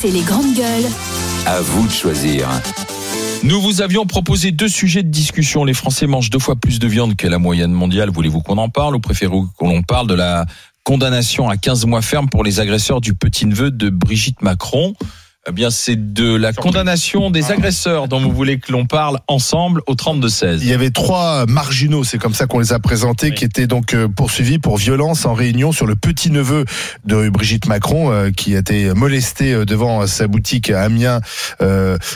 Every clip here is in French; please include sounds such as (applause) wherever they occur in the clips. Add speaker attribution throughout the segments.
Speaker 1: c'est les grandes gueules.
Speaker 2: À vous de choisir.
Speaker 3: Nous vous avions proposé deux sujets de discussion. Les Français mangent deux fois plus de viande que la moyenne mondiale. Voulez-vous qu'on en parle ou préférez-vous qu'on parle de la condamnation à 15 mois ferme pour les agresseurs du petit-neveu de Brigitte Macron? Eh bien, c'est de la condamnation des agresseurs dont vous voulez que l'on parle ensemble au 32-16.
Speaker 4: Il y avait trois marginaux, c'est comme ça qu'on les a présentés, qui étaient donc euh, poursuivis pour violence en réunion sur le petit-neveu de Brigitte Macron, euh, qui a été molesté euh, devant sa boutique à Amiens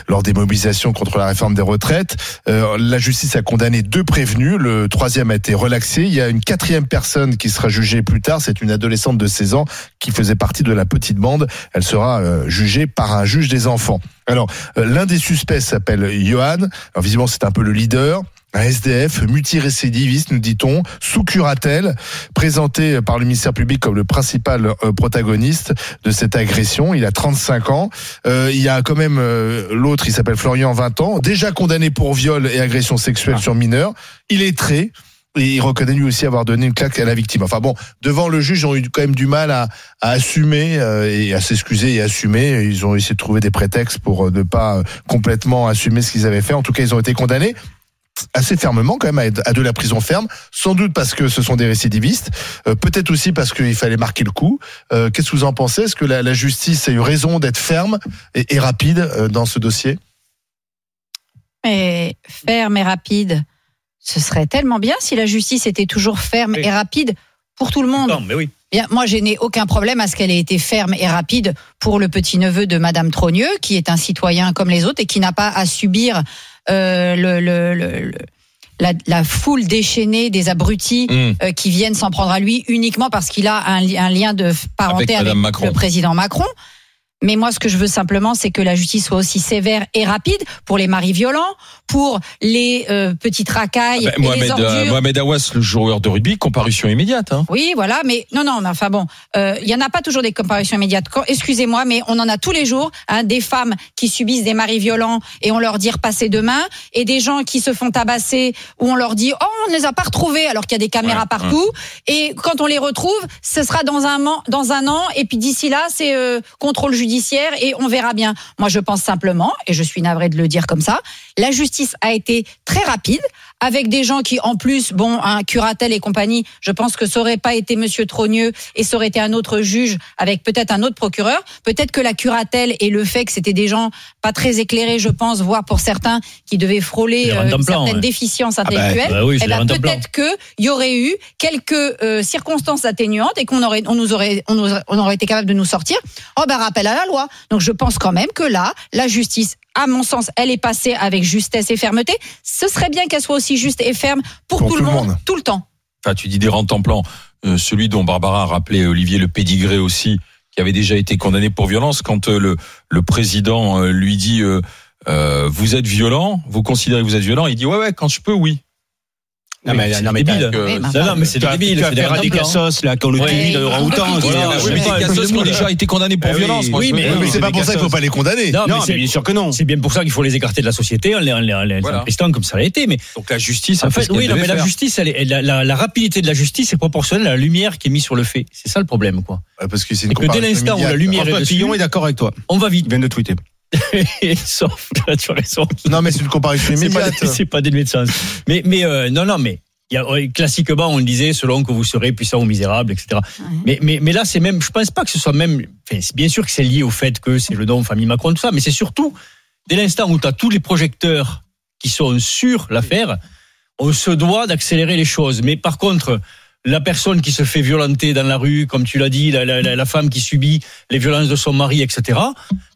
Speaker 4: lors des mobilisations contre la réforme des retraites. la justice a condamné deux prévenus, le troisième a été relaxé. Il y a une quatrième personne qui sera jugée plus tard, c'est une adolescente de 16 ans qui faisait partie de la petite bande. Elle sera jugée par un un juge des enfants. Alors, euh, l'un des suspects s'appelle Johan. Alors, visiblement, c'est un peu le leader. Un SDF multirécidiviste, nous dit-on, sous curatelle, présenté par le ministère public comme le principal euh, protagoniste de cette agression. Il a 35 ans. Euh, il y a quand même l'autre, il s'appelle Florian, 20 ans, déjà condamné pour viol et agression sexuelle ah. sur mineur. Il est très et il reconnaît lui aussi avoir donné une claque à la victime. Enfin bon, devant le juge, ils ont eu quand même du mal à, à assumer euh, et à s'excuser et assumer. Ils ont essayé de trouver des prétextes pour euh, ne pas euh, complètement assumer ce qu'ils avaient fait. En tout cas, ils ont été condamnés assez fermement quand même à, de la prison ferme, sans doute parce que ce sont des récidivistes, peut-être aussi parce qu'il fallait marquer le coup. Qu'est-ce que vous en pensez? Est-ce que la, la, justice a eu raison d'être ferme et, et rapide dans ce dossier?
Speaker 5: Et Ferme et rapide ce serait tellement bien si la justice était toujours ferme et rapide pour tout le monde.
Speaker 6: Non, mais oui.
Speaker 5: Bien, moi, je n'ai aucun problème à ce qu'elle ait été ferme et rapide pour le petit-neveu de Madame Trogneux, qui est un citoyen comme les autres et qui n'a pas à subir euh, le, le, le, la, la, foule déchaînée des abrutis mm. euh, qui viennent s'en prendre à lui uniquement parce qu'il a un, un, lien de parenté avec, avec le président Macron. Mais moi, ce que je veux simplement, c'est que la justice soit aussi sévère et rapide pour les maris violents, pour les euh, petites racailles. Ah ben,
Speaker 3: Mohamed,
Speaker 5: euh,
Speaker 3: Mohamed Awas, le joueur de rugby, comparution immédiate. Hein.
Speaker 5: Oui, voilà, mais non, non, mais enfin bon, euh, il y en a pas toujours des comparutions immédiates. Excusez-moi, mais on en a tous les jours hein, des femmes qui subissent des maris violents et on leur dit repasser demain, et des gens qui se font tabasser où on leur dit oh on ne les a pas retrouvés alors qu'il y a des caméras partout, et quand on les retrouve, ce sera dans un dans un an, et puis d'ici là c'est euh, contrôle judiciaire et on verra bien. Moi, je pense simplement, et je suis navrée de le dire comme ça, la justice a été très rapide avec des gens qui, en plus, bon, un curatel et compagnie, je pense que ça aurait pas été Monsieur Trogneux et ça aurait été un autre juge avec peut-être un autre procureur. Peut-être que la curatelle et le fait que c'était des gens pas très éclairés, je pense, voire pour certains qui devaient frôler euh, certaines déficiences ah bah, intellectuelles.
Speaker 6: Bah
Speaker 5: ben, peut-être que il y aurait eu quelques euh, circonstances atténuantes et qu'on aurait, on nous aurait, on, on aurait été capable de nous sortir. Oh ben rappel à la loi. Donc je pense quand même que là, la justice à mon sens, elle est passée avec justesse et fermeté. Ce serait bien qu'elle soit aussi juste et ferme pour, tout, le monde, tout le temps.
Speaker 3: Enfin, tu dis des rentes en plan. Euh, celui dont Barbara a rappelé Olivier Le Pédigré aussi, qui avait déjà été condamné pour violence, quand euh, le, le président euh, lui dit vous êtes violent, vous considérez que vous êtes violent, il dit ouais ouais quand je peux oui.
Speaker 6: Non, mais, non, mais débile. non, mais c'est débile. Tu vas faire des cassos, là, quand le dans autant.
Speaker 3: Oui, mais des cassos qui ont déjà été condamnés pour violence.
Speaker 4: Oui, mais c'est pas pour ça qu'il faut pas les condamner.
Speaker 6: Non, mais bien sûr que non. C'est bien pour ça qu'il faut les écarter de la société en les empristant comme ça l'a été. Mais.
Speaker 3: Donc la justice,
Speaker 6: en fait, oui, non, mais la justice, la rapidité de la justice est proportionnelle à la lumière qui est mise sur le fait. C'est ça le problème, quoi.
Speaker 4: Parce que c'est une Dès
Speaker 6: l'instant où la lumière est dessus.
Speaker 4: est d'accord avec toi.
Speaker 6: On va vite.
Speaker 4: vient de tweeter. (laughs)
Speaker 6: Sauf que tu as raison.
Speaker 4: Non, mais c'est une comparaison immédiate.
Speaker 6: C'est pas des médecins. Mais, mais, euh, non, non, mais classiquement, on le disait, selon que vous serez puissant ou misérable, etc. Mais, mais, mais là, c'est même, je pense pas que ce soit même, enfin, bien sûr que c'est lié au fait que c'est le don famille Macron, tout ça, mais c'est surtout, dès l'instant où tu as tous les projecteurs qui sont sur l'affaire, on se doit d'accélérer les choses. Mais par contre, la personne qui se fait violenter dans la rue, comme tu l'as dit, la, la, la, femme qui subit les violences de son mari, etc.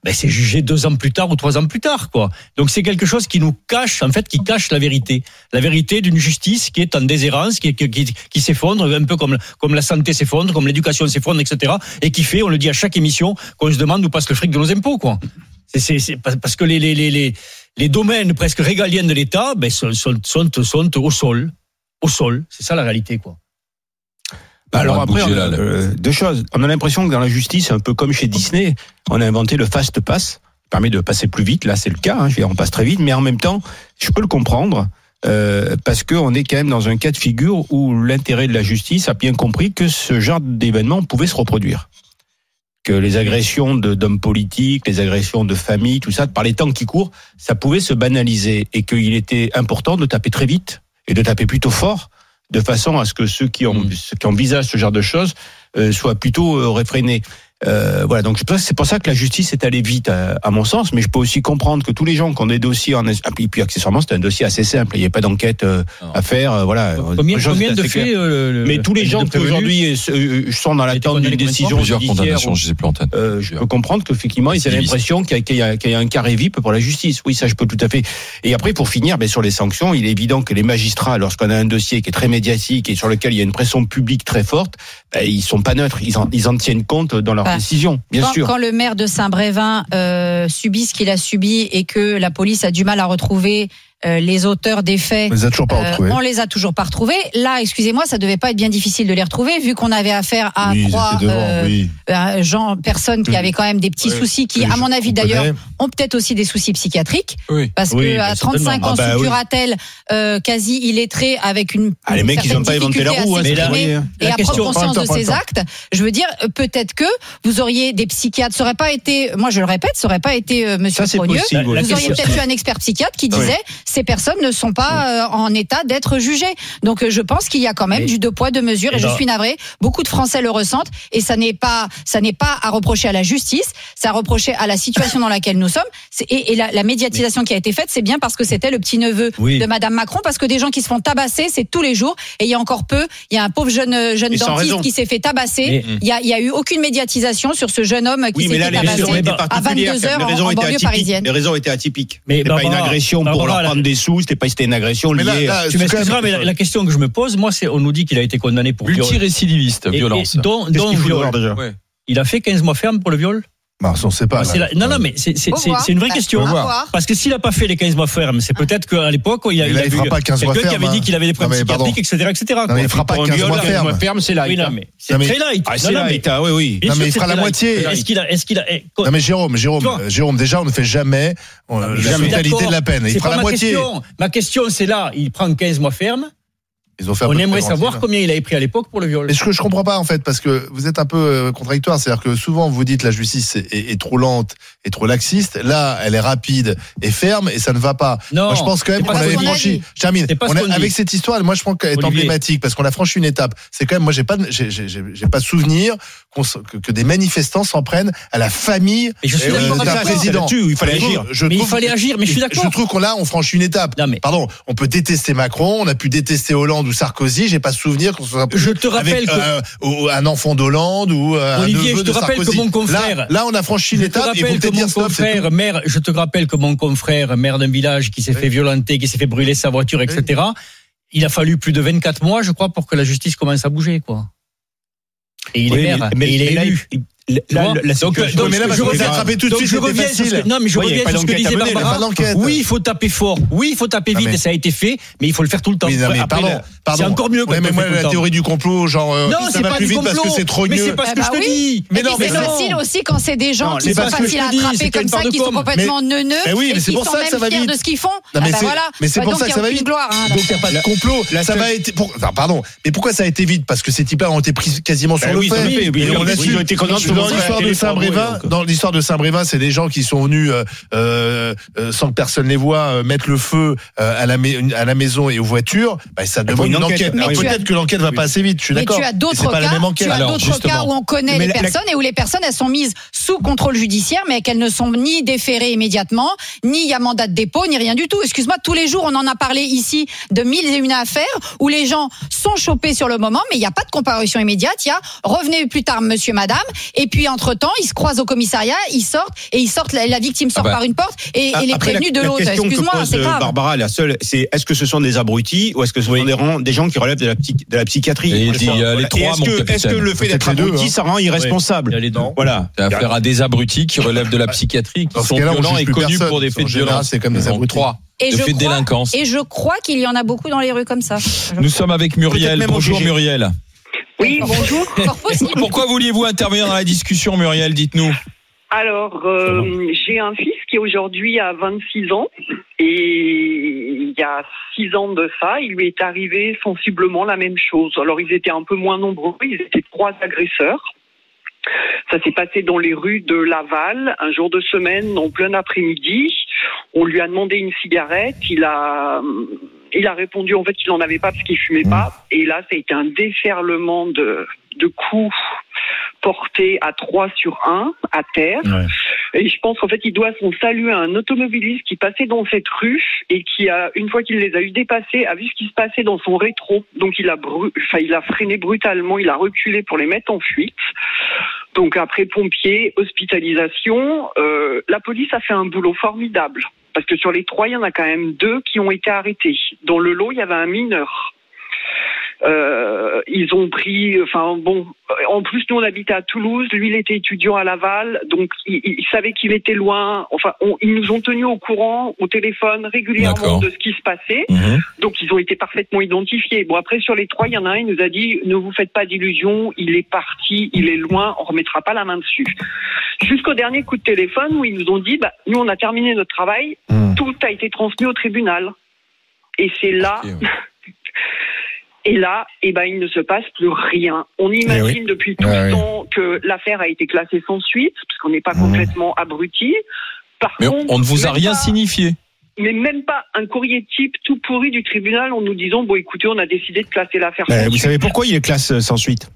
Speaker 6: Ben c'est jugé deux ans plus tard ou trois ans plus tard, quoi. Donc c'est quelque chose qui nous cache, en fait, qui cache la vérité, la vérité d'une justice qui est en déshérence, qui, qui, qui, s'effondre, un peu comme comme la santé s'effondre, comme l'éducation s'effondre, etc. Et qui fait, on le dit à chaque émission, qu'on se demande où passe le fric de nos impôts, quoi. C'est parce que les, les, les, les, domaines presque régaliens de l'État ben, sont, sont, sont, sont au sol, au sol. C'est ça la réalité, quoi.
Speaker 7: Alors après, euh, deux choses. On a l'impression que dans la justice, un peu comme chez Disney, on a inventé le fast pass, qui permet de passer plus vite. Là, c'est le cas. Hein, on passe très vite, mais en même temps, je peux le comprendre. Euh, parce qu'on est quand même dans un cas de figure où l'intérêt de la justice a bien compris que ce genre d'événement pouvait se reproduire. que les agressions d'hommes politiques, les agressions de famille, tout ça, par les temps qui courent, ça pouvait se banaliser et qu'il était important de taper très vite et de taper plutôt fort, de façon à ce que ceux qui, ont, mmh. qui envisagent ce genre de choses euh, soient plutôt euh, réfrénés. Euh, voilà, donc c'est pour ça que la justice est allée vite, à, mon sens. Mais je peux aussi comprendre que tous les gens qui ont des dossiers en et puis accessoirement c'est un dossier assez simple. Il n'y a pas d'enquête euh, à faire. Euh, voilà.
Speaker 6: Combien, combien de faits
Speaker 7: Mais tous les gens qui aujourd'hui sont dans l'attente d'une décision judiciaire,
Speaker 3: je sais plus en tête.
Speaker 7: je peux comprendre qu'effectivement ils aient l'impression qu'il y, y, a un carré VIP pour la justice. Oui, ça je peux tout à fait. Et après pour finir, ben, sur les sanctions, il est évident que les magistrats, lorsqu'on a un dossier qui est très médiatique et sur lequel il y a une pression publique très forte, ben, ils sont pas neutres. Ils en, ils en tiennent compte dans leur décision, bien
Speaker 5: quand,
Speaker 7: sûr.
Speaker 5: Quand le maire de Saint-Brévin euh, subit ce qu'il a subi et que la police a du mal à retrouver euh, les auteurs des faits.
Speaker 4: On les a toujours pas euh, retrouvés.
Speaker 5: on les a toujours pas retrouvés. Là, excusez-moi, ça devait pas être bien difficile de les retrouver, vu qu'on avait affaire à trois euh, gens, personnes qui avaient quand même des petits soucis, qui, à mon avis d'ailleurs, ont peut-être aussi des soucis psychiatriques, parce que à 35 ans ah bah, sous curatelle, quasi illettré, avec une
Speaker 7: ah, les mecs, ils ont pas inventé la roue, hein,
Speaker 5: et à prendre conscience de ses actes. Je veux dire, peut-être que vous auriez des psychiatres. Ça aurait pas été, moi je le répète, ça aurait pas été Monsieur Fournieux. Vous auriez peut-être eu un expert psychiatre qui disait ces personnes ne sont pas euh, en état d'être jugées. Donc euh, je pense qu'il y a quand même du deux poids deux mesures et, je suis navré. Beaucoup de Français le ressentent et ça n'est pas ça n'est pas à reprocher à la justice, c'est à reprocher à la situation dans laquelle nous sommes. Et, et la, la, médiatisation qui a été faite, c'est bien parce que c'était le petit neveu de Madame Macron, parce que des gens qui se font tabasser, c'est tous les jours. Et il y a encore peu, il y a un pauvre jeune jeune dentiste qui s'est fait tabasser. il y a il y a eu aucune médiatisation sur ce jeune homme qui s'est fait tabasser à 22 heures en, banlieue parisienne.
Speaker 7: Les raisons étaient atypiques. Mais pas une agression pour leur prendre des sous, c'était pas c'était une agression liée.
Speaker 6: tu m'excuseras, mais la, question que je me pose, moi, c'est on nous dit qu'il a été condamné pour
Speaker 3: multirécidiviste, violence.
Speaker 6: Et, dont, dont viol. Déjà Il a fait 15 mois ferme pour le viol?
Speaker 4: Bah, on sait pas.
Speaker 6: Ah, non, non, mais c'est une vraie question. Parce que s'il n'a pas fait les 15 mois fermes, c'est peut-être qu'à l'époque, il, a, il, a vu quelqu'un qui avait dit qu'il avait des problèmes psychiatriques, etc., etc.
Speaker 4: Non, mais il fera pas 15 mois fermes.
Speaker 6: c'est light. c'est très light.
Speaker 7: Ah, c'est light, oui, oui.
Speaker 4: Non, mais il fera la moitié.
Speaker 6: Est-ce qu'il a, a,
Speaker 4: Non, mais Jérôme, Jérôme, Jérôme, déjà, on ne fait jamais la totalité de la peine. Il fera la moitié.
Speaker 6: Ma question, c'est là, il prend 15 mois On aimerait savoir combien il avait pris à l'époque pour le viol.
Speaker 4: Mais ce que je comprends pas en fait, parce que vous êtes un peu euh, contradictoire, c'est-à-dire que souvent vous dites la justice est, trop lente et trop laxiste. Là, elle est rapide et ferme et ça ne va pas.
Speaker 6: Non,
Speaker 4: moi, je pense quand même qu'on avait franchi. Termine. avec cette histoire, moi je pense qu'elle est emblématique parce qu'on a franchi une étape. C'est quand même, moi j'ai pas, j'ai pas souvenir que, que, des manifestants s'en prennent à la famille
Speaker 6: je euh, d'un
Speaker 4: président.
Speaker 6: Il fallait agir. mais il fallait agir. Mais je suis d'accord.
Speaker 4: Je trouve qu'on là, on franchit une étape. Non, mais... Pardon, on peut détester Macron, on a pu détester Hollande ou Sarkozy, j'ai pas souvenir qu'on soit
Speaker 6: je te rappelle
Speaker 4: avec, euh, un enfant d'Hollande ou euh,
Speaker 6: Olivier,
Speaker 4: un neveu
Speaker 6: je te rappelle que mon confrère
Speaker 4: là, on a franchi l'étape
Speaker 6: et vous que mon confrère maire, je te rappelle que mon confrère maire d'un village qui s'est fait violenter, qui s'est fait brûler sa voiture, etc. Il a fallu plus de 24 mois, je crois, pour que la justice commence à bouger, quoi. Et il est maire, mais, il est élu.
Speaker 4: Là, la, donc, donc, mais là, je reviens, tout de suite, je reviens sur ce
Speaker 6: que, non, mais je reviens sur ce que disait Barbara. Oui, il faut taper fort. Oui, il faut taper vite, et ça a été fait, mais il faut le faire tout le temps.
Speaker 4: Mais non, mais pardon, pardon.
Speaker 6: C'est encore mieux.
Speaker 4: Ouais, mais moi, la théorie du complot, genre, euh,
Speaker 6: non, ça va plus vite parce que c'est trop
Speaker 5: Mais
Speaker 6: c'est
Speaker 5: pas ce que je te dis. Mais non, mais c'est facile aussi quand c'est des gens qui sont faciles à attraper comme ça, qui sont complètement neuneux.
Speaker 4: Mais oui, mais c'est pour ça que ça va vite.
Speaker 5: de ce qu'ils font.
Speaker 4: Mais c'est pour ça que ça va vite. Donc il n'y a pas de complot. Ça va être. Pardon. Mais pourquoi ça a été vite Parce que ces types-là ont été pris quasiment sur le fait.
Speaker 7: Ils ont été condamnés
Speaker 4: dans l'histoire de ça dans l'histoire de Saint-Brévin, c'est des gens qui sont venus euh, euh, euh sans que personne les voit euh, mettre le feu à la à la maison et aux voitures. Bah, ça demande une enquête. Peut-être que l'enquête va pas assez vite. Je suis d'accord.
Speaker 5: Mais tu as d'autres cas. Tu as d'autres cas où on connaît les personnes et où les personnes elles sont mises sous contrôle judiciaire, mais qu'elles ne sont ni déférées immédiatement, ni il y a mandat de dépôt, ni rien du tout. Excuse-moi, tous les jours on en a parlé ici de mille et une affaires où les gens sont chopés sur le moment, mais il n'y a pas de comparution immédiate. Il y a revenez plus tard, monsieur, madame, et puis entre temps ils se croisent au commissariat, ils sortent et ils sortent, la, victime sort ah bah. par une porte et, et les prévenus de l'autre. Excuse-moi, c'est grave.
Speaker 7: Barbara, la seule, c'est est-ce que ce sont des abrutis ou est-ce que ce sont des, gens qui relèvent de la, de la psychiatrie?
Speaker 3: Est-ce
Speaker 7: que, le fait d'être abruti, hein. ça rend irresponsable?
Speaker 3: Voilà. C'est affaire à des abrutis qui relèvent de la psychiatrie, qui sont violents et connus pour des faits de violence.
Speaker 4: C'est comme des abrutis.
Speaker 3: Trois. Et de délinquance.
Speaker 5: Et je crois qu'il y en a beaucoup dans les rues comme ça.
Speaker 3: Nous sommes avec Muriel. Bonjour Muriel.
Speaker 1: Oui, bonjour.
Speaker 3: Pourquoi vouliez-vous intervenir dans la discussion, Muriel Dites-nous.
Speaker 1: Alors, euh, j'ai un fils qui aujourd'hui a 26 ans et il y a 6 ans de ça, il lui est arrivé sensiblement la même chose. Alors, ils étaient un peu moins nombreux, ils étaient trois agresseurs. Ça s'est passé dans les rues de Laval, un jour de semaine, en plein après-midi. On lui a demandé une cigarette. Il a, il a répondu en fait qu'il n'en avait pas parce qu'il fumait pas. Et là, ça a été un déferlement de, de coups portés à 3 sur 1 à terre. Et je pense qu'en fait, il doit son salut à un automobiliste qui passait dans cette rue et qui a, une fois qu'il les a eu dépassés, a vu ce qui se passait dans son rétro. Donc il a, bru... enfin, il a freiné brutalement, il a reculé pour les mettre en fuite. Donc après pompiers, hospitalisation, euh, la police a fait un boulot formidable. Parce que sur les trois, il y en a quand même deux qui ont été arrêtés. Dans le lot, il y avait un mineur. Euh, ils ont pris, enfin bon, en plus nous on habitait à Toulouse, lui il était étudiant à Laval, donc il, il savait qu'il était loin. Enfin, on, ils nous ont tenus au courant au téléphone régulièrement de ce qui se passait.
Speaker 3: Mhm.
Speaker 1: Donc ils ont été parfaitement identifiés. Bon après sur les trois, il y en a un, il nous a dit ne vous faites pas d'illusions, il est parti, il est loin, on remettra pas la main dessus. Jusqu'au dernier coup de téléphone où ils nous ont dit bah, nous on a terminé notre travail,
Speaker 4: Hmm.
Speaker 1: tout a été transmis au tribunal. Et c'est là
Speaker 3: ouais. (laughs)
Speaker 1: et là, eh ben, il ne se passe plus rien. On imagine depuis tout
Speaker 4: Ouais,
Speaker 1: ce
Speaker 4: oui.
Speaker 1: temps que l'affaire a été classée sans suite, parce qu'on n'est pas
Speaker 4: Mmh.
Speaker 1: complètement abruti. Par
Speaker 3: Mais
Speaker 1: contre,
Speaker 3: on ne vous a rien
Speaker 1: pas-
Speaker 3: signifié.
Speaker 1: Mais même pas un courrier type tout pourri du tribunal en nous disant bon écoutez, on a décidé de classer l'affaire sans
Speaker 7: vous
Speaker 1: suite.
Speaker 7: savez pourquoi il est classe euh, sans suite?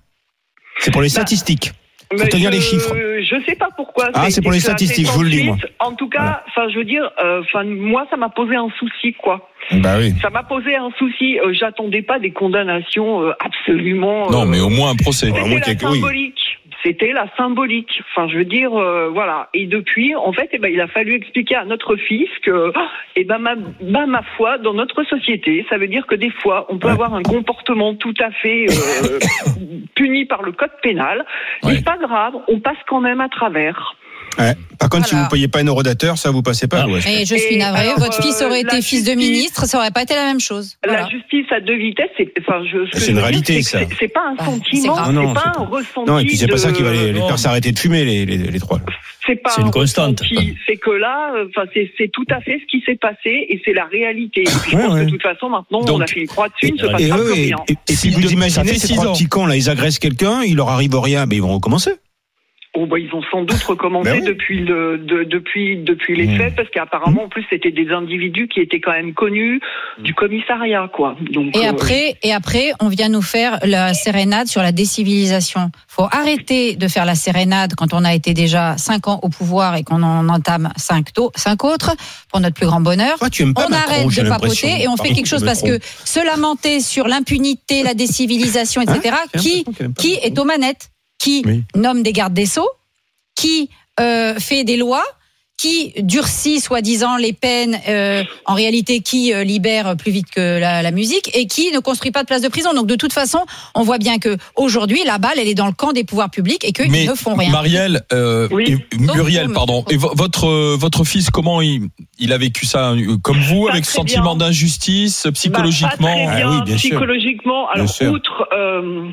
Speaker 7: C'est pour les
Speaker 1: Bah,
Speaker 7: statistiques.
Speaker 1: Mais
Speaker 7: tenir
Speaker 1: je,
Speaker 7: les chiffres.
Speaker 1: Je sais pas pourquoi.
Speaker 7: Ah, c'est pour les statistiques, je vous le dis, moi.
Speaker 1: En tout cas, enfin, je veux dire, euh, enfin, moi, ça m'a posé un souci, quoi.
Speaker 4: Bah oui.
Speaker 1: Ça m'a posé un souci. Euh, J'attendais pas des condamnations euh, absolument.
Speaker 3: Non,
Speaker 1: euh,
Speaker 3: mais au moins un procès.
Speaker 7: Au moins quelque- oui.
Speaker 1: C'était la symbolique. Enfin, je veux dire, euh, voilà. Et depuis, en fait, eh ben, il a fallu expliquer à notre fils que, eh ben, ma, ben, ma foi, dans notre société, ça veut dire que des fois, on peut avoir un comportement tout à fait euh, (laughs) puni par le code pénal. Mais
Speaker 3: Ouais.
Speaker 1: c'est pas grave, on passe quand même à travers.
Speaker 7: Ouais. Par contre, si vous ne payez pas un eurodateur, ça vous passez pas.
Speaker 6: Ah.
Speaker 7: ouais.
Speaker 5: Et je suis
Speaker 1: alors,
Speaker 5: votre fils
Speaker 1: euh,
Speaker 5: aurait été fils de ministre, ça aurait pas été la même chose. Voilà.
Speaker 1: La justice à deux vitesses, c'est, enfin, je, ce
Speaker 7: une réalité, ça.
Speaker 1: c'est- pas un sentiment, c'est
Speaker 7: Non, non,
Speaker 1: pas un ressenti.
Speaker 7: Non, et puis c'est pas ça qui va les, faire s'arrêter de fumer, les, les, les trois.
Speaker 1: C'est pas
Speaker 6: C'est une
Speaker 1: un
Speaker 6: constante.
Speaker 1: C'est que là, euh, enfin, c'est, tout à fait ce qui s'est passé et c'est la réalité. Et puis, je
Speaker 7: Ouais,
Speaker 1: pense
Speaker 7: ouais.
Speaker 1: que de toute façon, maintenant,
Speaker 3: Donc,
Speaker 1: on a fait une croix dessus, il ne se
Speaker 6: et-
Speaker 1: passe pas
Speaker 7: et,
Speaker 1: rien.
Speaker 7: et- et
Speaker 3: Si
Speaker 7: vous imaginez ces trois petits cons là, ils agressent quelqu'un, il leur arrive rien, mais ils vont recommencer.
Speaker 1: Oh, bah, ils ont sans doute recommencé
Speaker 7: Ben oui.
Speaker 1: depuis le, de- depuis, depuis les
Speaker 4: Mmh.
Speaker 1: faits, parce qu'apparemment, en plus, c'était des individus qui étaient quand même connus du commissariat, quoi. Donc,
Speaker 5: Et
Speaker 1: euh,
Speaker 5: après, et après, on vient nous faire la sérénade sur la décivilisation. Faut arrêter de faire la sérénade quand on a été déjà cinq ans au pouvoir et qu'on en entame cinq, taux- cinq autres pour notre plus grand bonheur.
Speaker 7: Toi, tu aimes pas
Speaker 5: on
Speaker 7: Macron,
Speaker 5: arrête de papoter et on fait quelque chose parce que se lamenter sur l'impunité, la décivilisation, etc.
Speaker 7: Hein J'ai
Speaker 5: qui qui est aux manettes Qui
Speaker 7: Oui.
Speaker 5: nomme des gardes des sceaux Qui euh, fait des lois qui durcit soi-disant les peines, euh, en réalité qui euh, libère plus vite que la, la musique et qui ne construit pas de place de prison. Donc de toute façon, on voit bien que aujourd'hui la balle elle est dans le camp des pouvoirs publics et qu'ils ne font rien.
Speaker 3: Marielle, euh,
Speaker 1: Oui.
Speaker 3: et- Muriel,
Speaker 5: Donc,
Speaker 3: pardon. Et vo- votre euh, votre fils, comment il, il a vécu ça euh, Comme vous,
Speaker 1: Pas
Speaker 3: avec
Speaker 1: très
Speaker 3: sentiment d'injustice, psychologiquement
Speaker 1: Bah, pas très
Speaker 7: Ah
Speaker 1: bien,
Speaker 7: oui, bien sûr.
Speaker 1: psychologiquement. Alors,
Speaker 7: sûr.
Speaker 1: outre, euh,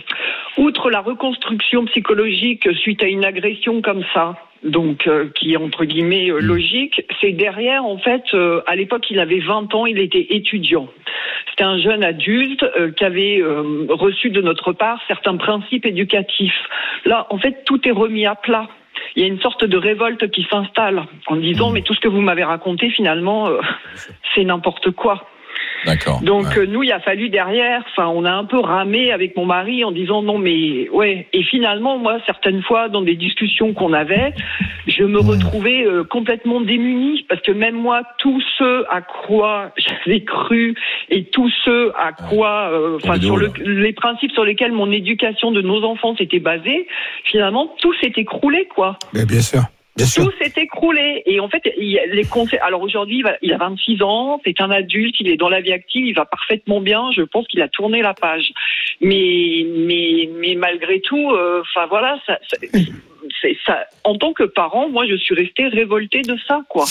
Speaker 1: outre la reconstruction psychologique suite à une agression comme ça, donc euh, qui est entre guillemets
Speaker 7: Mm.
Speaker 1: euh, logique, c'est derrière, en fait, euh, à l'époque, il avait 20 ans, il était étudiant. C'était un jeune adulte qui avait reçu de notre part certains principes éducatifs. Là, en fait, tout est remis à plat. Il y a une sorte de révolte qui s'installe en disant mais tout ce que vous m'avez raconté finalement euh, c'est n'importe quoi. Donc
Speaker 3: Ouais.
Speaker 1: euh, nous, il a fallu derrière, enfin, on a un peu ramé avec mon mari en disant non mais ouais. Et finalement, moi, certaines fois, dans des discussions qu'on avait, je me retrouvais euh, complètement démunie parce que même moi, tous ceux à quoi j'avais cru et tous ceux à quoi, euh, enfin, sur le, les principes sur lesquels mon éducation de nos enfants s'était basée, finalement, tout s'est écroulé, quoi.
Speaker 7: Mais bien sûr, bien sûr.
Speaker 1: Tout s'est écroulé. Et en fait, il y a les conseils. Alors aujourd'hui, il a 26 ans, c'est un adulte, il est dans la vie active, il va parfaitement bien. Je pense qu'il a tourné la page. Mais, mais, mais malgré tout, euh, enfin voilà, ça, ça, c'est ça. En tant que parent, moi, je suis restée révoltée de ça, quoi.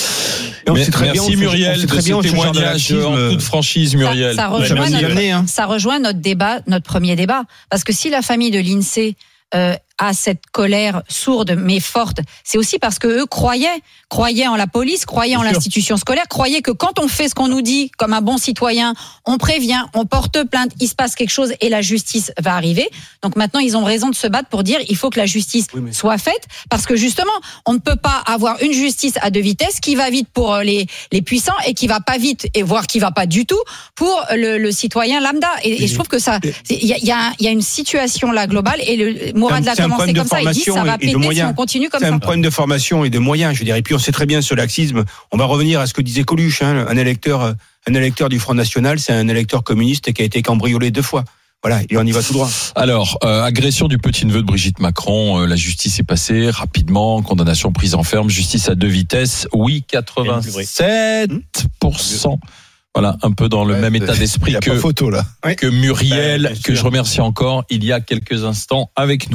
Speaker 3: Mais-
Speaker 7: très bien
Speaker 3: Merci
Speaker 7: on
Speaker 3: Muriel de
Speaker 7: très bien
Speaker 3: ce témoignage en toute franchise, Muriel.
Speaker 5: ça
Speaker 7: ça
Speaker 5: rejoint
Speaker 7: va nous y
Speaker 5: notre-
Speaker 7: amener, hein.
Speaker 5: ça rejoint notre débat, notre premier débat. Parce que si la famille de l'INSEE euh, à cette colère sourde mais forte, c'est aussi parce que eux croyaient, croyaient en la police, croyaient en l'institution scolaire, croyaient que quand on fait ce qu'on nous dit comme un bon citoyen, on prévient, on porte plainte, il se passe quelque chose et la justice va arriver. Donc maintenant, ils ont raison de se battre pour dire il faut que la justice soit faite parce que justement, on ne peut pas avoir une justice à deux vitesses qui va vite pour les, les puissants et qui va pas vite et voire qui va pas du tout pour le, le citoyen lambda. Et, et, je trouve que ça, il y a, y, a, y a, une situation là globale et le Mourad l'a commencé comme ça. Il dit ça va péter si on continue comme ça.
Speaker 7: C'est un problème de formation et de moyens, je veux dire. Et puis on sait très bien ce laxisme. On va revenir à ce que disait Coluche, hein, un électeur, un électeur du Front National, c'est un électeur communiste qui a été cambriolé deux fois. Voilà, et on y va tout droit.
Speaker 3: Alors, euh, agression du petit-neveu de Brigitte Macron, euh, la justice est passée rapidement, condamnation prise en ferme, justice à deux vitesses, oui, 87%. Voilà, un peu dans le
Speaker 4: Ouais,
Speaker 3: même état d'esprit que,
Speaker 4: pas photo là.
Speaker 3: que Muriel, que je remercie encore il y a quelques instants avec nous.